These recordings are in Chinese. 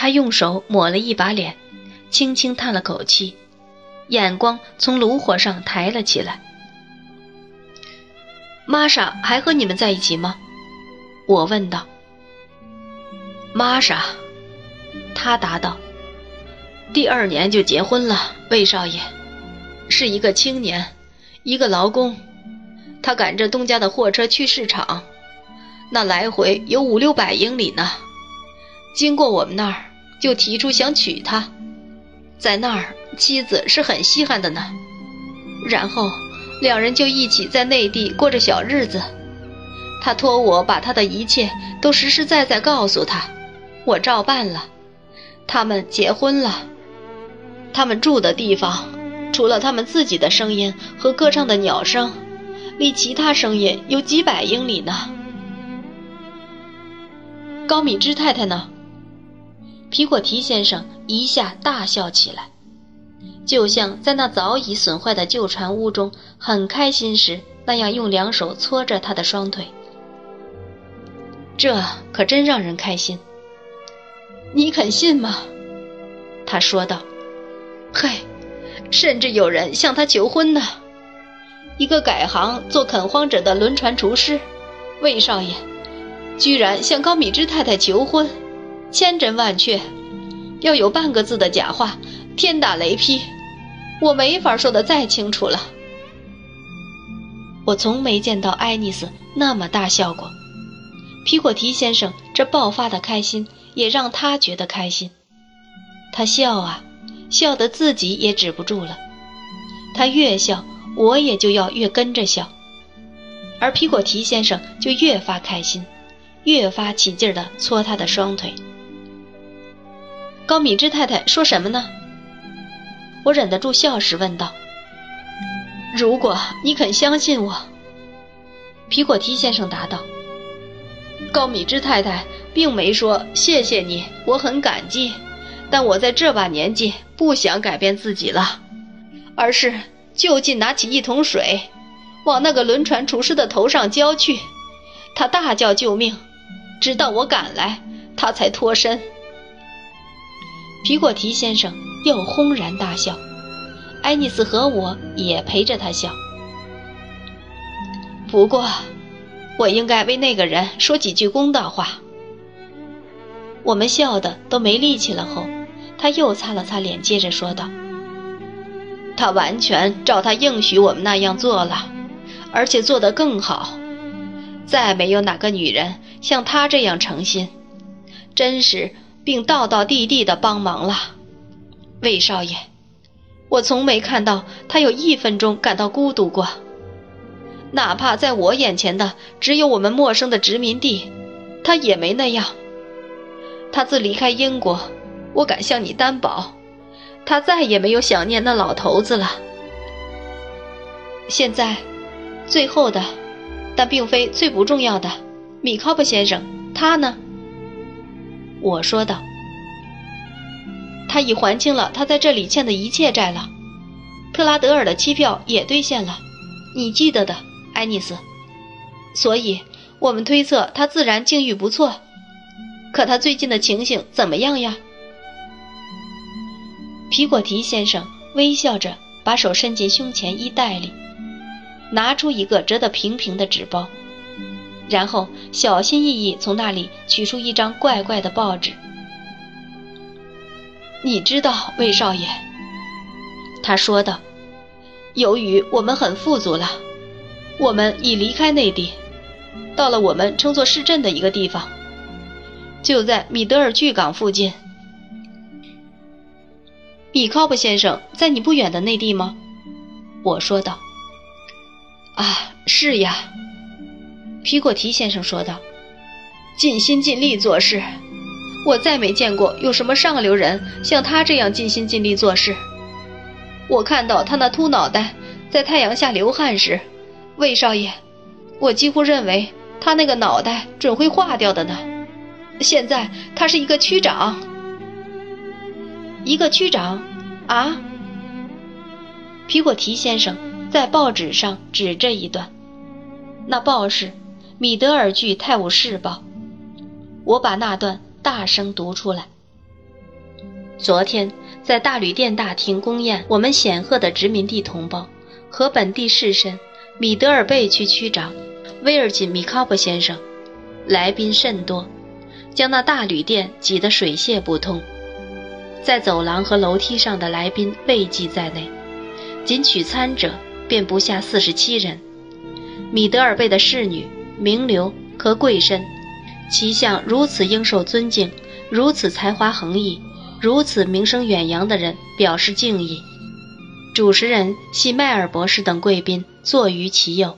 他用手抹了一把脸，轻轻叹了口气，眼光从炉火上抬了起来。玛莎还和你们在一起吗？我问道。玛莎，他答道：“第二年就结婚了，魏少爷，是一个青年，一个劳工。他赶着东家的货车去市场，那来回有五六百英里呢。经过我们那儿，就提出想娶她，在那儿妻子是很稀罕的呢。然后两人就一起在内地过着小日子。他托我把他的一切都实实在在告诉他。”我照办了，他们结婚了。他们住的地方，除了他们自己的声音和歌唱的鸟声，离其他声音有几百英里呢。高米芝太太呢？皮果提先生一下大笑起来，就像在那早已损坏的旧船屋中很开心时那样，用两手搓着他的双腿。这可真让人开心。你肯信吗？他说道：“嘿，甚至有人向他求婚呢。一个改行做垦荒者的轮船厨师，魏少爷，居然向高米芝太太求婚，千真万确。要有半个字的假话，天打雷劈。我没法说的再清楚了。我从没见到爱丽丝那么大笑过。皮果提先生这爆发的开心。”也让他觉得开心，他笑啊，笑得自己也止不住了。他越笑，我也就要越跟着笑，而皮果提先生就越发开心，越发起劲儿地搓他的双腿。高米芝太太说什么呢？我忍得住笑时问道。如果你肯相信我，皮果提先生答道。高米芝太太。并没说谢谢你，我很感激，但我在这把年纪不想改变自己了，而是就近拿起一桶水，往那个轮船厨师的头上浇去。他大叫救命，直到我赶来，他才脱身。皮果提先生又轰然大笑，爱丽丝和我也陪着他笑。不过，我应该为那个人说几句公道话。我们笑得都没力气了后，他又擦了擦脸，接着说道：“他完全照他应许我们那样做了，而且做得更好。再没有哪个女人像他这样诚心、真实，并道道地地的帮忙了。魏少爷，我从没看到他有一分钟感到孤独过，哪怕在我眼前的只有我们陌生的殖民地，他也没那样。”他自离开英国，我敢向你担保，他再也没有想念那老头子了。现在，最后的，但并非最不重要的，米考布先生，他呢？我说道。他已还清了他在这里欠的一切债了，特拉德尔的期票也兑现了，你记得的，爱丽丝。所以，我们推测他自然境遇不错。可他最近的情形怎么样呀？皮果提先生微笑着，把手伸进胸前衣袋里，拿出一个折得平平的纸包，然后小心翼翼从那里取出一张怪怪的报纸。你知道，魏少爷，他说道：“由于我们很富足了，我们已离开内地，到了我们称作市镇的一个地方。”就在米德尔巨港附近。米考布先生在你不远的内地吗？我说道。啊，是呀，皮果提先生说道。尽心尽力做事，我再没见过有什么上流人像他这样尽心尽力做事。我看到他那秃脑袋在太阳下流汗时，魏少爷，我几乎认为他那个脑袋准会化掉的呢。现在他是一个区长，一个区长，啊！皮果提先生在报纸上指着一段，那报是《米德尔据泰晤士报》。我把那段大声读出来：昨天在大旅店大厅宫宴，我们显赫的殖民地同胞和本地士绅米德尔贝区区长威尔金米考伯先生，来宾甚多，将那大旅店挤得水泄不通。在走廊和楼梯上的来宾未计在内，仅取餐者便不下四十七人。米德尔贝的侍女、名流和贵绅，其向如此应受尊敬、如此才华横溢。如此名声远扬的人表示敬意，主持人系迈尔博士等贵宾坐于其右，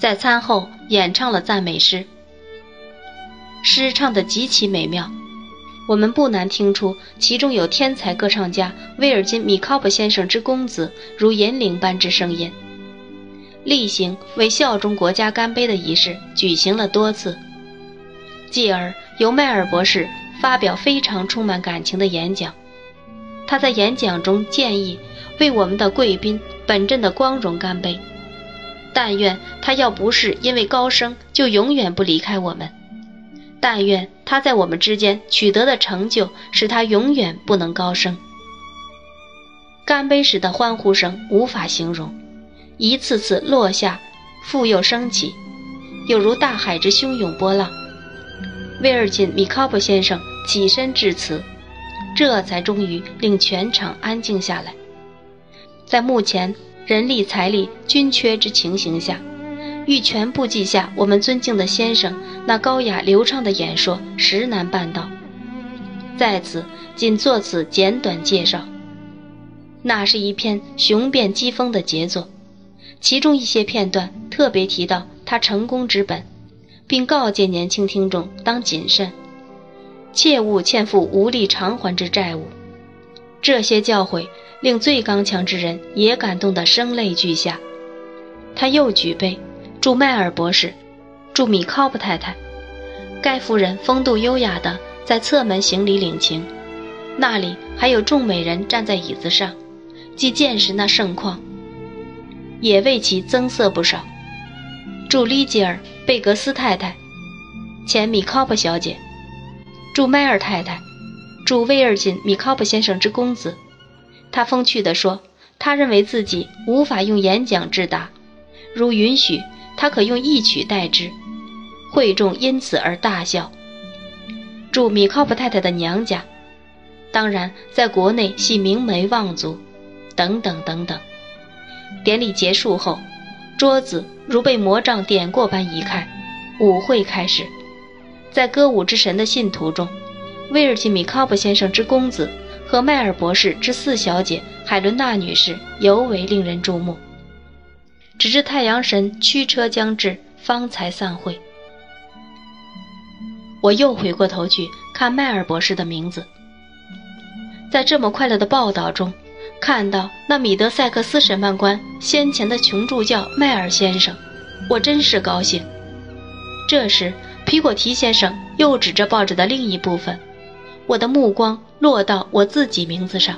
在餐后演唱了赞美诗，诗唱得极其美妙，我们不难听出其中有天才歌唱家威尔金米考伯先生之公子如银铃般之声音。例行为效忠国家干杯的仪式举行了多次，继而由迈尔博士。发表非常充满感情的演讲，他在演讲中建议为我们的贵宾本镇的光荣干杯。但愿他要不是因为高升，就永远不离开我们。但愿他在我们之间取得的成就，使他永远不能高升。干杯时的欢呼声无法形容，一次次落下，复又升起，有如大海之汹涌波浪。威尔金米考伯先生。起身致辞，这才终于令全场安静下来。在目前人力财力均缺之情形下，欲全部记下我们尊敬的先生那高雅流畅的演说，实难办到。在此，仅作此简短介绍。那是一篇雄辩激风的杰作，其中一些片段特别提到他成功之本，并告诫年轻听众当谨慎。切勿欠付无力偿还之债务。这些教诲令最刚强之人也感动得声泪俱下。他又举杯，祝迈尔博士，祝米考布太太。该夫人风度优雅地在侧门行礼领情，那里还有众美人站在椅子上，既见识那盛况，也为其增色不少。祝丽吉尔贝格斯太太，前米考普小姐。祝迈尔太太，祝威尔金米考普先生之公子。他风趣地说：“他认为自己无法用演讲致答，如允许，他可用一曲代之。”会众因此而大笑。祝米考普太太的娘家，当然在国内系名门望族，等等等等。典礼结束后，桌子如被魔杖点过般移开，舞会开始。在歌舞之神的信徒中，威尔金米考布先生之公子和迈尔博士之四小姐海伦娜女士尤为令人注目。直至太阳神驱车将至，方才散会。我又回过头去看迈尔博士的名字，在这么快乐的报道中，看到那米德塞克斯审判官先前的穷助教迈尔先生，我真是高兴。这时。皮果提先生又指着报纸的另一部分，我的目光落到我自己名字上，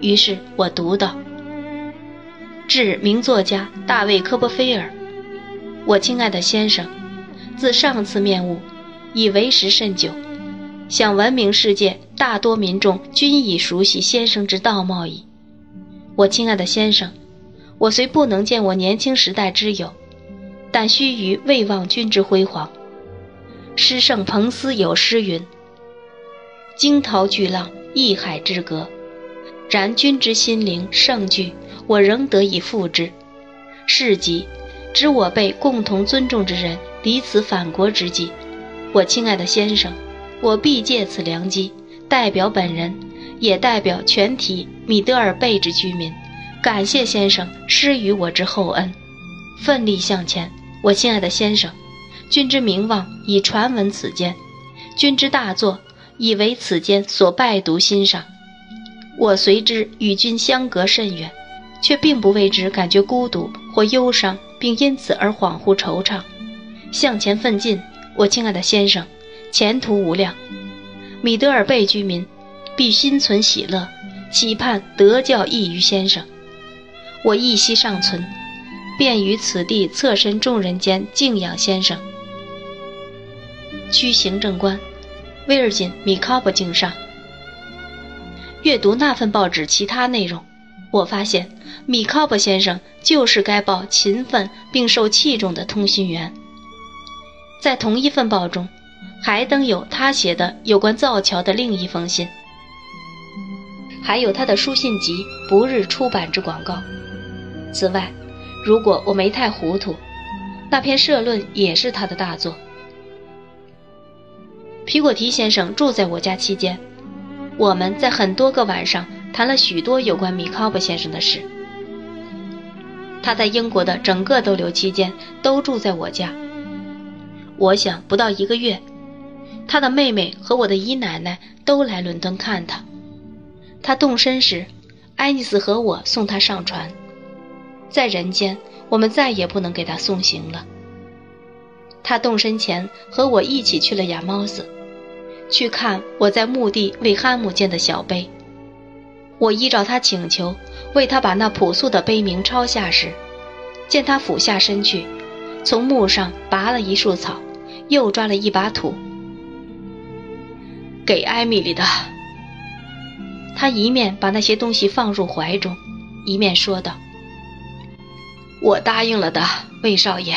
于是我读道：“致名作家大卫·科波菲尔，我亲爱的先生，自上次面晤，已为时甚久，想闻名世界大多民众均已熟悉先生之道貌矣。我亲爱的先生，我虽不能见我年轻时代之友，但须臾未忘君之辉煌。”诗圣彭斯有诗云：“惊涛巨浪，一海之隔。然君之心灵盛举，我仍得以复之。是即，指我辈共同尊重之人离此反国之际。我亲爱的先生，我必借此良机，代表本人，也代表全体米德尔贝之居民，感谢先生施予我之厚恩，奋力向前。我亲爱的先生。”君之名望已传闻此间，君之大作已为此间所拜读欣赏。我随之与君相隔甚远，却并不为之感觉孤独或忧伤，并因此而恍惚惆怅。向前奋进，我亲爱的先生，前途无量。米德尔贝居民必心存喜乐，期盼得教益于先生。我一息尚存，便于此地侧身众人间敬仰先生。区行政官威尔金·米考伯敬上。阅读那份报纸其他内容，我发现米考伯先生就是该报勤奋并受器重的通讯员。在同一份报中，还登有他写的有关造桥的另一封信，还有他的书信集不日出版之广告。此外，如果我没太糊涂，那篇社论也是他的大作。皮果提先生住在我家期间，我们在很多个晚上谈了许多有关米考伯先生的事。他在英国的整个逗留期间都住在我家。我想不到一个月，他的妹妹和我的姨奶奶都来伦敦看他。他动身时，爱丽丝和我送他上船。在人间，我们再也不能给他送行了。他动身前和我一起去了亚猫斯，去看我在墓地为汉姆建的小碑。我依照他请求，为他把那朴素的碑铭抄下时，见他俯下身去，从墓上拔了一束草。又抓了一把土，给艾米丽的。他一面把那些东西放入怀中，一面说道：“我答应了的，魏少爷。”